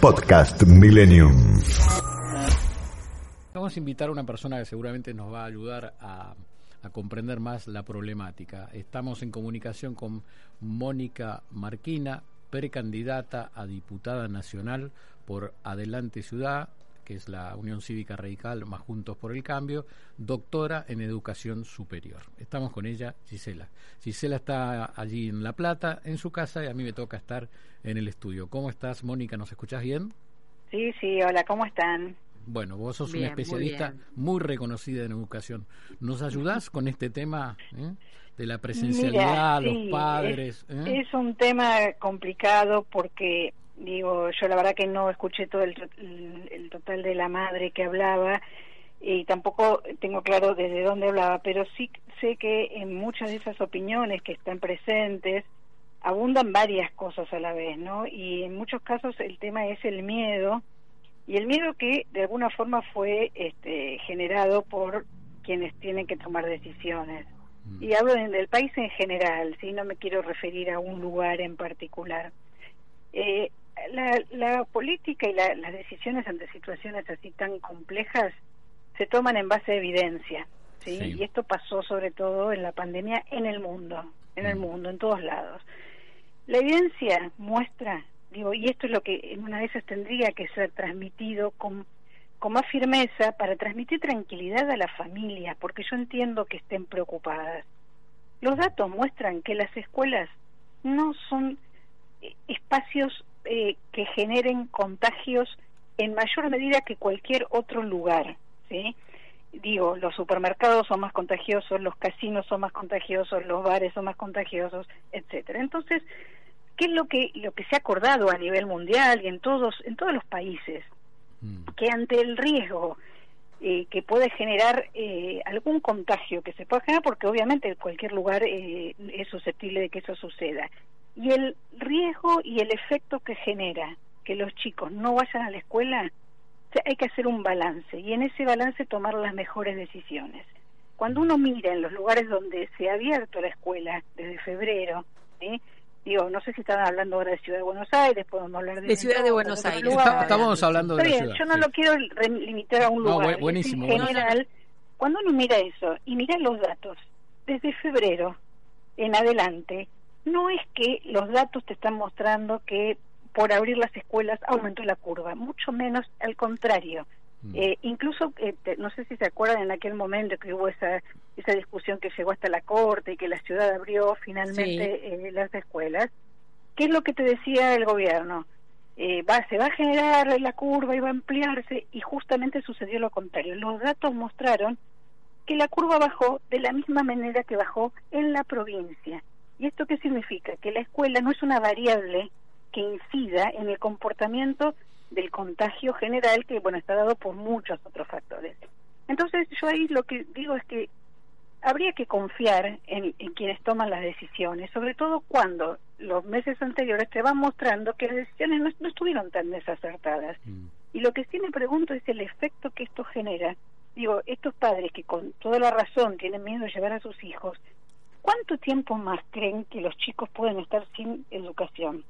Podcast Millennium. Vamos a invitar a una persona que seguramente nos va a ayudar a, a comprender más la problemática. Estamos en comunicación con Mónica Marquina, precandidata a diputada nacional por Adelante Ciudad, que es la Unión Cívica Radical más Juntos por el Cambio, doctora en Educación Superior. Estamos con ella, Gisela. Gisela está allí en La Plata, en su casa, y a mí me toca estar en el estudio. ¿Cómo estás, Mónica? ¿Nos escuchás bien? Sí, sí, hola, ¿cómo están? Bueno, vos sos Bien, una muy especialista muy, reconocida en educación. ¿Nos ayudás con este tema eh, de la presencialidad, Mira, los padres? Es, eh? es un tema complicado porque, digo, yo la verdad que no escuché todo el, el- el total de la madre que hablaba y tampoco tengo claro desde dónde hablaba, pero sí sé que en muchas de esas opiniones que están presentes abundan varias cosas a la vez, ¿no? Y en muchos casos el tema es el miedo y el miedo que de alguna forma fue este, generado por quienes tienen que tomar decisiones. Mm. Y hablo de- del país en general, ¿sí? no me quiero referir a un lugar en particular. Eh, la, la política y la- las decisiones ante situaciones así tan complejas se toman en base a evidencia, ¿sí? Sí. Y esto pasó sobre todo en la pandemia en el mundo, en el Mm. mundo, en todos lados. La evidencia muestra, digo, y esto es lo que en una de esas tendría que ser transmitido con, con más firmeza para transmitir tranquilidad a las familias, porque yo entiendo que estén preocupadas. Los datos muestran que las escuelas no son eh, espacios eh, que generen contagios en mayor medida que cualquier otro lugar, ¿sí? Digo, los supermercados son más contagiosos, los casinos son más contagiosos, los bares son más contagiosos, etcétera. Entonces, ¿qué es lo que lo que se ha acordado a nivel mundial y en todos en todos los países? Mm. que ante el riesgo eh, que puede generar eh, algún contagio que se pueda generar, porque obviamente cualquier lugar eh, es susceptible de que eso suceda, y el riesgo y el efecto que genera que los chicos no vayan a la escuela, o sea, hay que hacer un balance y en ese balance tomar las mejores decisiones. Cuando uno mira en los lugares donde se ha abierto la escuela desde febrero, ¿sí? digo, no sé si estaban hablando ahora de Ciudad de Buenos Aires, podemos hablar de, De Ciudad de Buenos Aires. lugares. Estamos hablando de Está la bien, ciudad. yo no sí. lo quiero re- limitar a un No, lugar. buenísimo, En buenísimo. general, cuando uno mira eso y mira los datos, desde febrero en adelante, no es que los datos te están mostrando que por abrir las escuelas aumentó la curva, mucho menos al contrario. Mm. Eh, incluso, eh, te- no sé si se acuerdan en aquel momento que hubo esa, esa discusión que llegó hasta la Corte y que la ciudad abrió finalmente eh, las escuelas. ¿Qué es lo que te decía el gobierno? Eh, va, se va a generar la curva y va a ampliarse y justamente sucedió lo contrario. Los datos mostraron que la curva bajó de la misma manera que bajó en la provincia. ¿Y esto qué significa? Que la escuela no es una variable que incida en el comportamiento del contagio general que, bueno, está dado por muchos otros factores. Entonces, yo ahí lo que digo es que habría que confiar en, en quienes toman las decisiones, sobre todo cuando los meses anteriores te van mostrando que las decisiones no, no estuvieron tan desacertadas. Mm. Y lo que sí me pregunto es el efecto que esto genera. Digo, estos padres que con toda la razón tienen miedo de llevar a sus hijos, ¿cuánto tiempo más creen que los chicos pueden estar sin educación?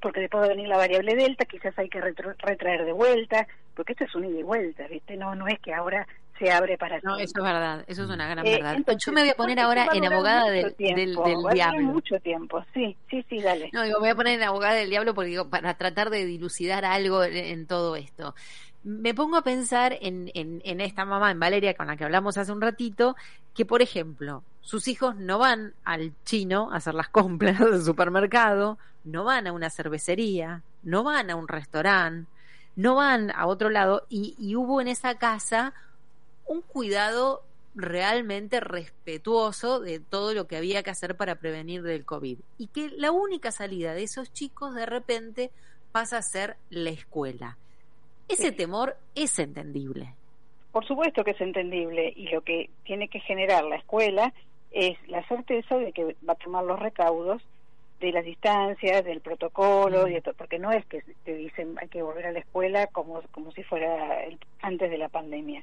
Porque después va a venir la variable delta, quizás hay que retro- retraer de vuelta, porque esto es un ida y vuelta, ¿viste? No, no es que ahora se abre para No, siempre. eso es verdad, eso es una gran Eh, verdad. entonces, Yo me voy a poner ahora va en abogada del, del, tiempo, del va a durar diablo. mucho tiempo, sí, sí, sí, dale. No, digo, me voy a poner en abogada del diablo porque digo, para tratar de dilucidar algo en, en todo esto. Me pongo a pensar en, en, en esta mamá, en Valeria, con la que hablamos hace un ratito, que por ejemplo, sus hijos no van al chino a hacer las compras del supermercado, no van a una cervecería, no van a un restaurante, no van a otro lado, y, y hubo en esa casa un cuidado realmente respetuoso de todo lo que había que hacer para prevenir del COVID. Y que la única salida de esos chicos de repente pasa a ser la escuela. Ese temor es entendible. Por supuesto que es entendible y lo que tiene que generar la escuela es la certeza de que va a tomar los recaudos de las distancias, del protocolo, y porque no es que te dicen hay que volver a la escuela como, como si fuera antes de la pandemia.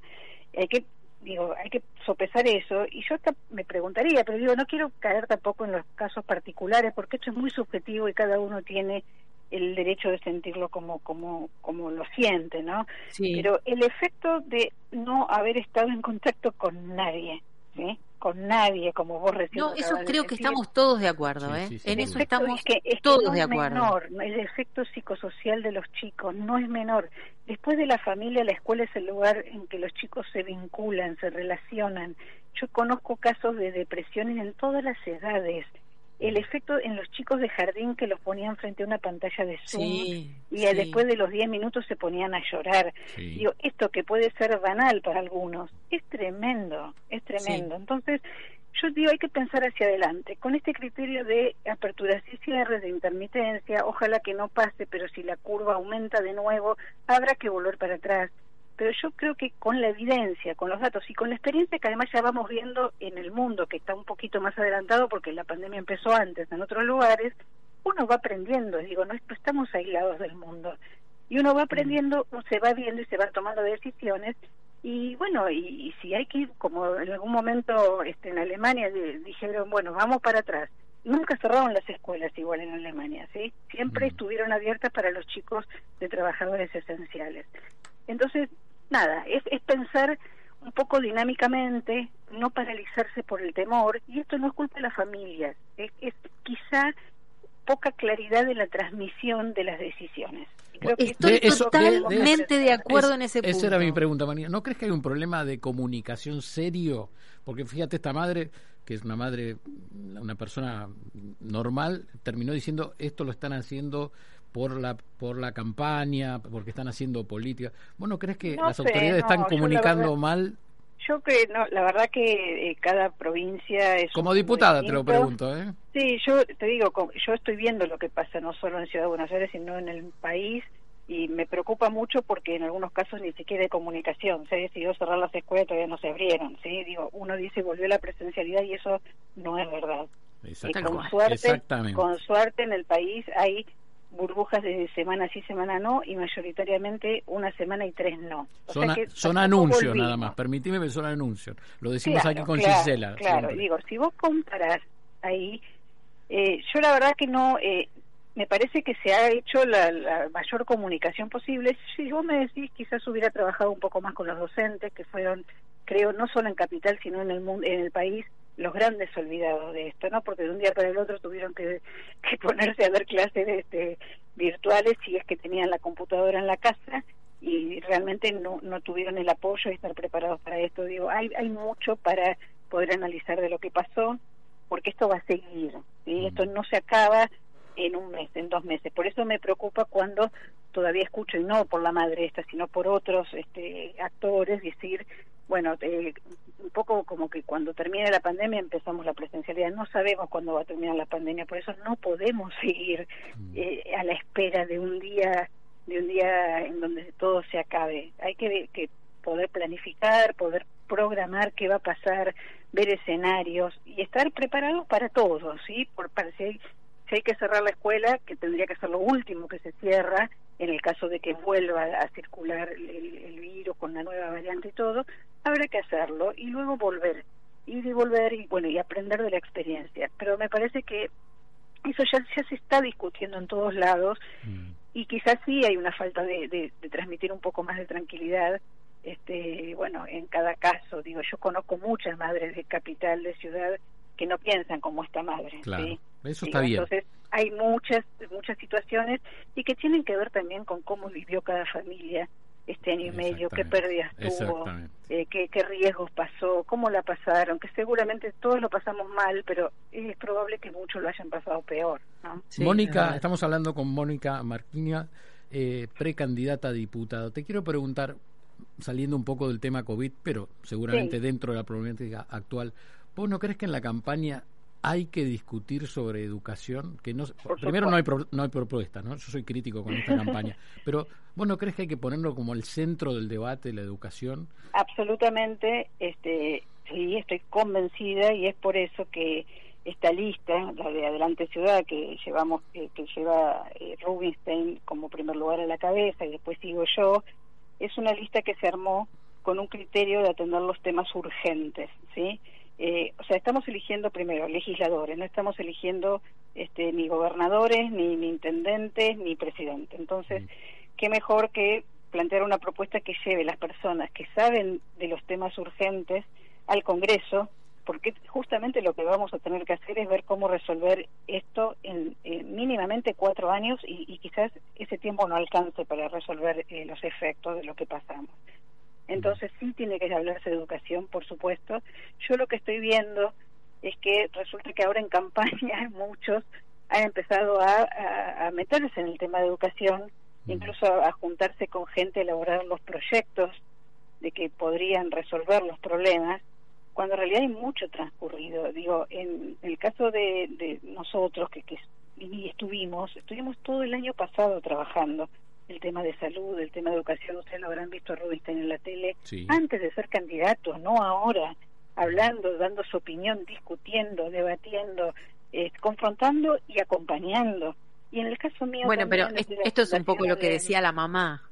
Hay que digo, hay que sopesar eso y yo hasta me preguntaría, pero digo, no quiero caer tampoco en los casos particulares porque esto es muy subjetivo y cada uno tiene el derecho de sentirlo como como como lo siente, ¿no? Pero el efecto de no haber estado en contacto con nadie, ¿sí? Con nadie, como vos recién No, eso creo que estamos todos de acuerdo, ¿eh? en eso estamos todos de acuerdo. Menor, el efecto psicosocial de los chicos no es menor. Después de la familia, la escuela es el lugar en que los chicos se vinculan, se relacionan. Yo conozco casos de depresiones en todas las edades el efecto en los chicos de jardín que los ponían frente a una pantalla de Zoom y después de los 10 minutos se ponían a llorar. Digo, esto que puede ser banal para algunos, es tremendo, es tremendo. Entonces, yo digo, hay que pensar hacia adelante, con este criterio de aperturas y cierres, de intermitencia, ojalá que no pase, pero si la curva aumenta de nuevo, habrá que volver para atrás pero yo creo que con la evidencia, con los datos y con la experiencia que además ya vamos viendo en el mundo, que está un poquito más adelantado porque la pandemia empezó antes en otros lugares, uno va aprendiendo, digo, no estamos aislados del mundo. Y uno va aprendiendo, se va viendo y se va tomando decisiones. Y bueno, y, si hay que ir, como en algún momento este, en Alemania dijeron, bueno, vamos para atrás. Nunca cerraron las escuelas igual en Alemania, ¿sí? Siempre estuvieron abiertas para los chicos de trabajadores esenciales. Entonces, nada, es, es pensar un poco dinámicamente, no paralizarse por el temor, y esto no es culpa de las familias, es, es quizá poca claridad de la transmisión de las decisiones. Estoy totalmente de, acuerdo en ese punto. Esa era mi pregunta, María. ¿No crees que hay un problema de comunicación serio? Porque fíjate, esta madre, que es una madre, una persona normal, terminó diciendo esto lo están haciendo por la por la campaña, porque están haciendo política. ¿Vos no crees que las autoridades están comunicando mal? Yo creo, no, la verdad que eh, cada provincia es... Como diputada te lo pregunto, ¿eh? Sí, yo te digo, yo estoy viendo lo que pasa no solo en Ciudad de Buenos Aires, sino en el país, y me preocupa mucho porque en algunos casos ni siquiera hay comunicación. Se decidió cerrar las escuelas, todavía no se abrieron, ¿sí? Digo, uno dice volvió la presencialidad y eso no es verdad. con suerte, con suerte en el país hay burbujas de semana sí, semana no, y mayoritariamente una semana y tres no. son, anuncios nada más, permitime que son anuncios. Lo decimos aquí con Gisela. Claro, digo, si vos comparás ahí, eh, yo la verdad que no, eh, me parece que se ha hecho la, la, mayor comunicación posible. Si vos me decís, quizás hubiera trabajado un poco más con los docentes, que fueron, creo, no solo en Capital, sino en el, mundo, en el país, los grandes olvidados de esto, ¿no? Porque de un día para el otro tuvieron que, que ponerse a dar clases este, virtuales si es que tenían la computadora en la casa y realmente no, no tuvieron el apoyo y estar preparados para esto. Digo, hay, hay mucho para poder analizar de lo que pasó, porque esto va a seguir, ¿sí? Mm. Esto no se acaba en un mes, en dos meses. Por eso me preocupa cuando todavía escucho, y no por la madre esta, sino por otros este, actores, decir, bueno, eh, un poco como que cuando termine la pandemia empezamos la presencialidad. No sabemos cuándo va a terminar la pandemia, por eso no podemos seguir mm. eh, a la espera de un día de un día en donde todo se acabe. Hay que, que poder planificar, poder programar qué va a pasar, ver escenarios y estar preparados para todo, ¿sí? Por, para si hay, si hay que cerrar la escuela, que tendría que ser lo último que se cierra, en el caso de que vuelva a circular el, virus con la nueva variante y todo, habrá que hacerlo y luego volver, ir y volver y bueno, y aprender de la experiencia. Pero me parece que eso ya, ya se está discutiendo en todos lados mm. y quizás sí hay una falta de, de, transmitir un poco más de tranquilidad este bueno en cada caso digo yo conozco muchas madres de capital de ciudad que no piensan como esta madre claro. Eso está bien entonces hay muchas muchas situaciones y que tienen que ver también con cómo vivió cada familia este año y medio, qué pérdidas tuvo, eh, qué, qué, riesgos pasó, cómo la pasaron, que seguramente todos lo pasamos mal, pero es probable que muchos lo hayan pasado peor. ¿no? Mónica, estamos hablando con Mónica Marquinia, eh, precandidata a diputada. Te quiero preguntar, saliendo un poco del tema COVID, pero seguramente dentro de la problemática actual, ¿vos no crees que en la campaña hay que discutir sobre educación, que no primero no hay no hay propuesta, ¿no? Yo soy crítico con esta campaña, pero ¿vos no crees que hay que ponerlo como el centro del debate la educación? Absolutamente, este sí, estoy convencida y es por eso que esta lista, la de Adelante Ciudad, que llevamos, que, lleva eh, Rubinstein como primer lugar a la cabeza y después sigo yo, es una lista que se armó con un criterio de atender los temas urgentes, ¿sí? Eh, o sea, estamos eligiendo primero legisladores, no estamos eligiendo este, ni gobernadores, ni, intendentes, ni presidentes. Entonces, qué mejor que plantear una propuesta que lleve las personas que saben de los temas urgentes al Congreso, porque justamente lo que vamos a tener que hacer es ver cómo resolver esto en, mínimamente cuatro años y, quizás ese tiempo no alcance para resolver eh, los efectos de lo que pasamos. Entonces sí tiene que hablarse de educación, por supuesto. Yo lo que estoy viendo es que resulta que ahora en campaña muchos han empezado a, meterse en el tema de educación, incluso a, juntarse con gente a elaborar los proyectos de que podrían resolver los problemas, cuando en realidad hay mucho transcurrido. Digo, en el caso de, nosotros que, que estuvimos, estuvimos todo el año pasado trabajando el tema de salud, el tema de educación, ustedes lo habrán visto a Rubinstein en la tele, antes de ser candidato, no ahora, hablando, dando su opinión, discutiendo, debatiendo, eh, confrontando y acompañando. Y en el caso mío... Bueno, pero esto es un poco lo que decía la mamá.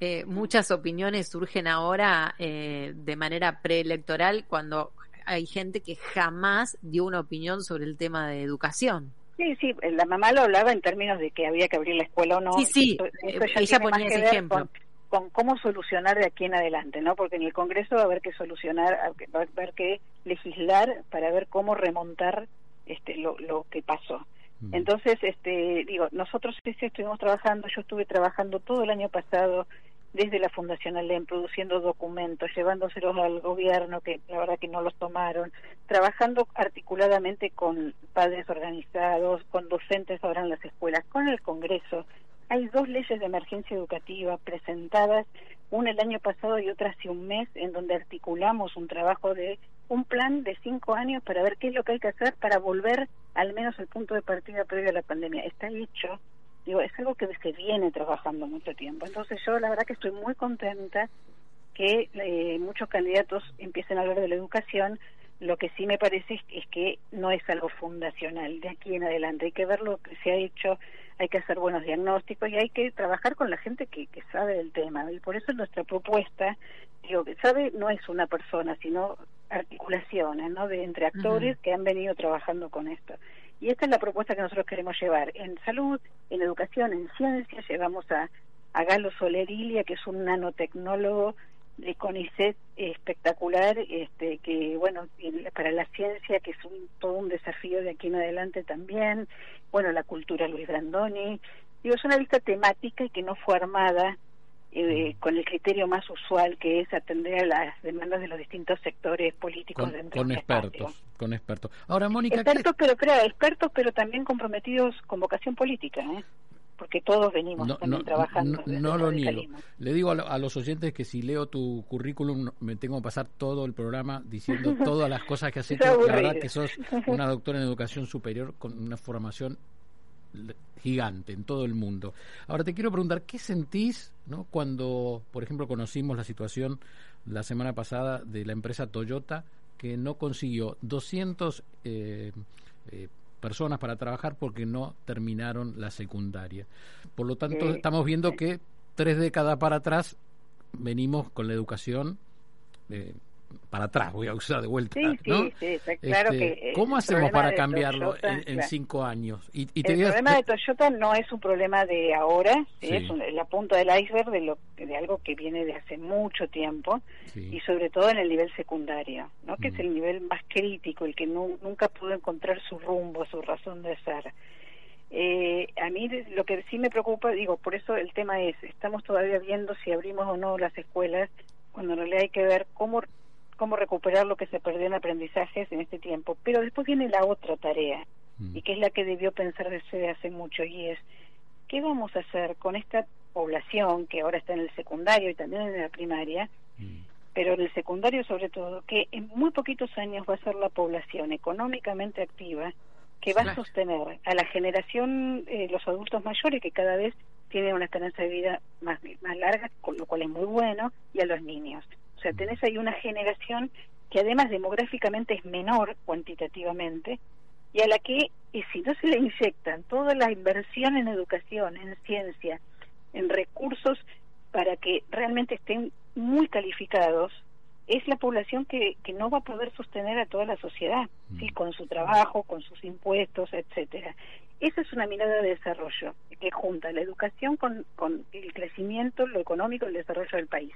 Eh, muchas opiniones surgen ahora eh, de manera preelectoral cuando hay gente que jamás dio una opinión sobre el tema de educación. Sí, sí, la mamá lo hablaba en términos de que había que abrir la escuela o no. Sí, sí, ella ponía ese ejemplo. Con, cómo solucionar de aquí en adelante, ¿no? Porque en el Congreso va a haber que solucionar, va a haber que legislar para ver cómo remontar este lo, lo que pasó. Mm. Entonces, este, digo, nosotros sí, estuvimos trabajando, yo estuve trabajando todo el año pasado desde la Fundación Alem, produciendo documentos, llevándoselos al gobierno, que la verdad que no los tomaron, trabajando articuladamente con padres organizados, con docentes ahora en las escuelas, con el Congreso. Hay dos leyes de emergencia educativa presentadas, una el año pasado y otra hace un mes, en donde articulamos un trabajo de un plan de cinco años para ver qué es lo que hay que hacer para volver al menos al punto de partida previo a la pandemia. Está hecho, digo, es algo que se viene trabajando mucho tiempo. Entonces yo la verdad que estoy muy contenta que eh, muchos candidatos empiecen a hablar de la educación. Lo que sí me parece es, que no es algo fundacional de aquí en adelante. Hay que ver lo que se ha hecho, hay que hacer buenos diagnósticos y hay que trabajar con la gente que, que sabe del tema. Y por eso nuestra propuesta, digo, que sabe no es una persona, sino articulaciones, ¿no? De entre actores que han venido trabajando con esto. Y esta es la propuesta que nosotros queremos llevar. En salud, en educación, en ciencia, llevamos a, a Galo Solerilia, que es un nanotecnólogo de CONICET espectacular, este, que bueno, para la ciencia, que es un, todo un desafío de aquí en adelante también, bueno, la cultura Luis Brandoni, digo, es una lista temática y que no fue armada eh, con el criterio más usual que es atender a las demandas de los distintos sectores políticos con, con expertos con expertos. Ahora Mónica expertos pero creo expertos pero también comprometidos con vocación política ¿eh? porque todos venimos también trabajando no, lo niego. le digo a, los oyentes que si leo tu currículum me tengo que pasar todo el programa diciendo todas las cosas que has hecho. La verdad que sos una doctora en educación superior con una formación gigante en todo el mundo. Ahora te quiero preguntar, ¿qué sentís ¿no? cuando, por ejemplo, conocimos la situación la semana pasada de la empresa Toyota que no consiguió 200 eh, eh, personas para trabajar porque no terminaron la secundaria? Por lo tanto, estamos viendo que tres décadas para atrás venimos con la educación. Eh, para atrás, voy a usar de vuelta. Sí, ¿no? sí, claro este, que ¿Cómo hacemos para cambiarlo en, cinco años? Y, el problema de Toyota no es un problema de ahora, es la punta del iceberg de, lo, de algo que viene de hace mucho tiempo y sobre todo en el nivel secundario, ¿no? que es mm. el nivel más crítico, el que nunca pudo encontrar su rumbo, su razón de ser. Eh, a mí lo que sí me preocupa, digo, por eso el tema es, estamos todavía viendo si abrimos o no las escuelas, cuando en realidad hay que ver cómo cómo recuperar lo que se perdió en aprendizajes en este tiempo. Pero después viene la otra tarea, mm. y que es la que debió pensar desde hace mucho, y es, ¿qué vamos a hacer con esta población que ahora está en el secundario y también en la primaria, mm. pero en el secundario sobre todo, que en muy poquitos años va a ser la población económicamente activa que va a sostener a la generación, eh, los adultos mayores, que cada vez tienen una esperanza de vida más, más larga, con lo cual es muy bueno, y a los niños. O sea, tenés ahí una generación que además demográficamente es menor cuantitativamente, y a la que, y si no se le inyectan toda la inversión en educación, en ciencia, en recursos para que realmente estén muy calificados, es la población que, que no va a poder sostener a toda la sociedad, ¿sí? con su trabajo, con sus impuestos, etcétera. Esa es una mirada de desarrollo que junta la educación con, con el crecimiento, lo económico y el desarrollo del país.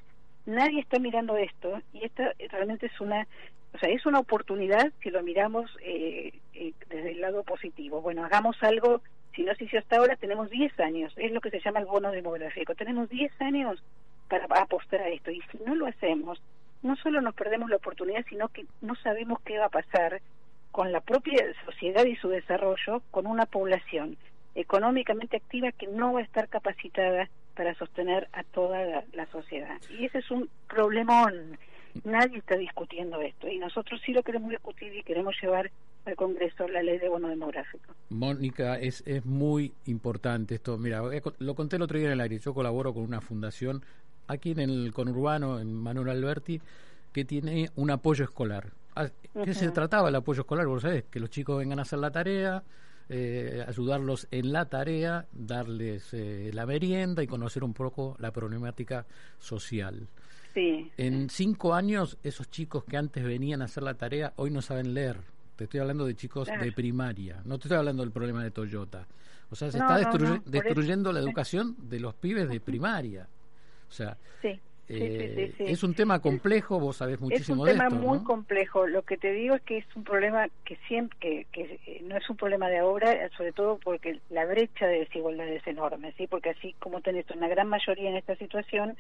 Nadie está mirando esto y esta realmente es una, o sea, es una oportunidad si lo miramos eh, eh, desde el lado positivo. Bueno, hagamos algo si no se hizo hasta ahora, tenemos 10 años, es lo que se llama el bono demográfico, tenemos 10 años para apostar a esto y si no lo hacemos, no solo nos perdemos la oportunidad, sino que no sabemos qué va a pasar con la propia sociedad y su desarrollo, con una población económicamente activa que no va a estar capacitada para sostener a toda la, sociedad. Y ese es un problemón. Nadie está discutiendo esto y nosotros sí lo queremos discutir y queremos llevar al Congreso la ley de bono demográfico. Mónica, es, es muy importante esto. Mira, eh, lo conté el otro día en el aire. Yo colaboro con una fundación aquí en el conurbano, en Manuel Alberti, que tiene un apoyo escolar. Ah, ¿Qué se trataba el apoyo escolar? Vos sabés, que los chicos vengan a hacer la tarea, eh, ayudarlos en la tarea, darles eh, la merienda y conocer un poco la problemática social. Sí. En cinco años, esos chicos que antes venían a hacer la tarea, hoy no saben leer. Te estoy hablando de chicos de primaria, no te estoy hablando del problema de Toyota. O sea, se está destruyendo la educación de los pibes de primaria. O sea, eh, es un tema complejo, vos sabés muchísimo de esto. Es un tema muy complejo. Lo que te digo es que es un problema que siempre, que, eh, no es un problema de ahora, sobre todo porque la brecha de desigualdad es enorme, ¿sí? Porque así como tenés una gran mayoría en esta situación,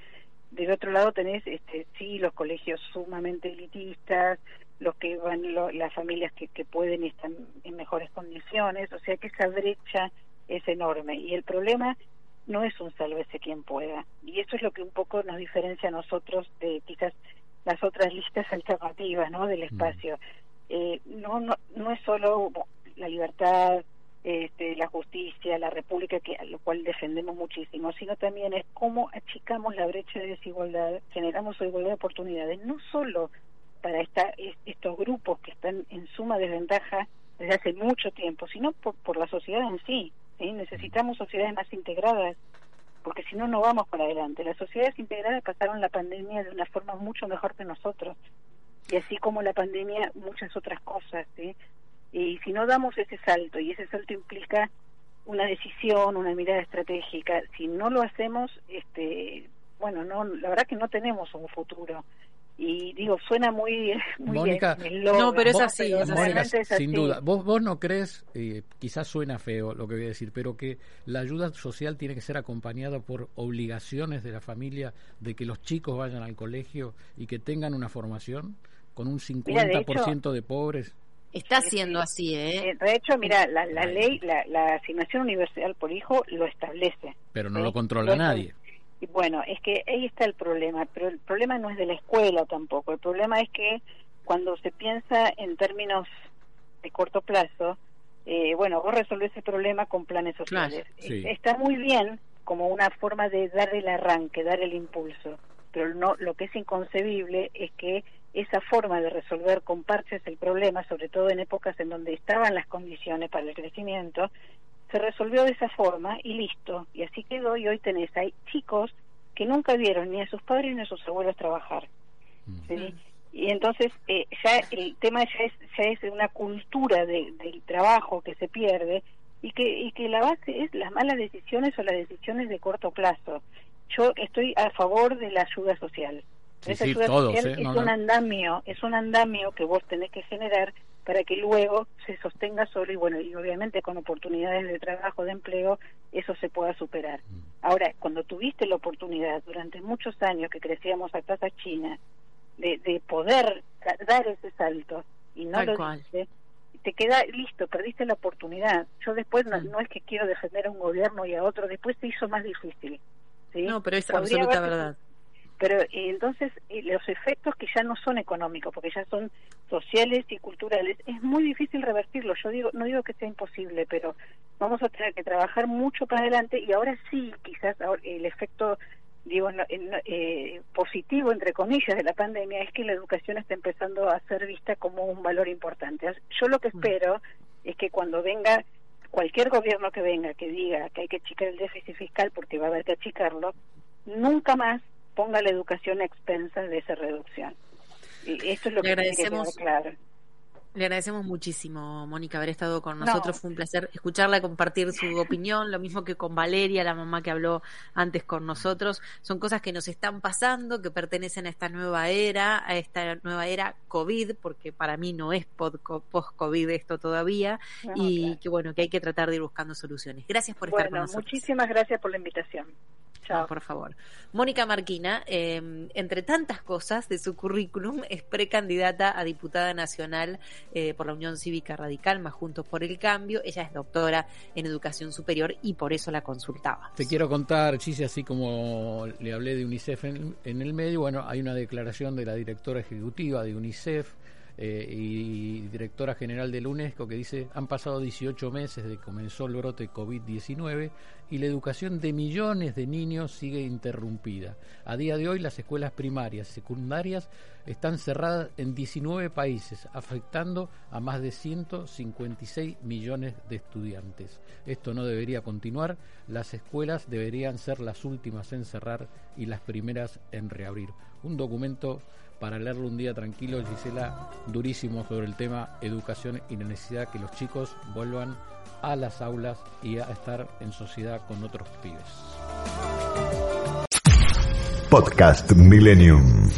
del otro lado tenés, este, sí, los colegios sumamente elitistas, los que van, las familias que, que pueden y están en mejores condiciones, o sea que esa brecha es enorme. Y el problema no es un sálvese quien pueda. Y eso es lo que un poco nos diferencia a nosotros de quizás las otras listas alternativas ¿no? del mm. espacio. Eh, no, no, no es solo la libertad, este, la justicia, la república, que a lo cual defendemos muchísimo, sino también es cómo achicamos la brecha de desigualdad, generamos igualdad de oportunidades, no solo para esta, estos grupos que están en suma desventaja desde hace mucho tiempo, sino por, por la sociedad en sí. Necesitamos sociedades más integradas, porque si no, no vamos para adelante. Las sociedades integradas pasaron la pandemia de una forma mucho mejor que nosotros, y así como la pandemia, muchas otras cosas. Y si no damos ese salto, y ese salto implica una decisión, una mirada estratégica, si no lo hacemos, este, bueno, no, la verdad que no tenemos un futuro y digo suena muy, muy Mónica no pero es así, sin duda vos vos no crees eh, quizás suena feo lo que voy a decir pero que la ayuda social tiene que ser acompañada por obligaciones de la familia de que los chicos vayan al colegio y que tengan una formación con un 50% de, pobres Está siendo así, ¿eh? ¿eh? De hecho, mira, la, la ley, la, la, asignación universal por hijo lo establece. Pero no lo controla nadie. Y bueno, es que ahí está el problema, pero el problema no es de la escuela tampoco, el problema es que cuando se piensa en términos de corto plazo, eh, bueno, vos resolvés el problema con planes sociales. Está muy bien como una forma de dar el arranque, dar el impulso, pero no lo que es inconcebible es que esa forma de resolver con parches el problema, sobre todo en épocas en donde estaban las condiciones para el crecimiento, se resolvió de esa forma y listo. Y así quedó y hoy tenés, hay chicos que nunca vieron ni a sus padres ni a sus abuelos trabajar. Y entonces eh, ya el tema ya es, ya es una cultura de, del trabajo que se pierde y que, y que la base es las malas decisiones o las decisiones de corto plazo. Yo estoy a favor de la ayuda social. Esa ayuda social ¿eh? es un andamio, es un andamio que vos tenés que generar para que luego se sostenga solo y bueno, y obviamente con oportunidades de trabajo, de empleo, eso se pueda superar. Mm. Ahora, cuando tuviste la oportunidad durante muchos años que crecíamos a tasa china de, de poder dar ese salto y no lo diste, te queda listo, perdiste la oportunidad. Yo después no, no, es que quiero defender a un gobierno y a otro, después se hizo más difícil. ¿sí? No, pero es absoluta verdad pero eh, entonces eh, los efectos que ya no son económicos, porque ya son sociales y culturales, es muy difícil revertirlo. Yo digo, no digo que sea imposible, pero vamos a tener que trabajar mucho para adelante y ahora sí, quizás el efecto digo eh, positivo entre comillas de la pandemia es que la educación está empezando a ser vista como un valor importante. Yo lo que mm. espero es que cuando venga cualquier gobierno que venga que diga que hay que achicar el déficit fiscal porque va a haber que achicarlo, nunca más ponga la educación a expensas de esa reducción. Y esto es lo que agradecemos, que claro. Le agradecemos muchísimo, Mónica, haber estado con nosotros. Fue un placer escucharla, compartir su opinión, lo mismo que con Valeria, la mamá que habló antes con nosotros. Son cosas que nos están pasando, que pertenecen a esta nueva era, a esta nueva era COVID, porque para mí no es post-COVID esto todavía, y que bueno, que hay que tratar de ir buscando soluciones. Gracias por estar con nosotros. Muchísimas gracias por la invitación por favor. Mónica Marquina, em, entre tantas cosas de su currículum, es precandidata a diputada nacional eh, por la Unión Cívica Radical, más Juntos por el Cambio. Ella es doctora en educación superior y por eso la consultaba. Te quiero contar, Chisi, así como le hablé de UNICEF en, en el medio, bueno, hay una declaración de la directora ejecutiva de UNICEF eh, y directora general del UNESCO que dice han pasado 18 meses desde que comenzó el brote COVID-19 y la educación de millones de niños sigue interrumpida. A día de hoy las escuelas primarias y secundarias están cerradas en 19 países, afectando a más de 156 millones de estudiantes. Esto no debería continuar, las escuelas deberían ser las últimas en cerrar y las primeras en reabrir. Un documento para leerlo un día tranquilo, Gisela, durísimo sobre el tema educación y la necesidad que los chicos vuelvan a las aulas y a estar en sociedad con otros pibes. Podcast Millennium.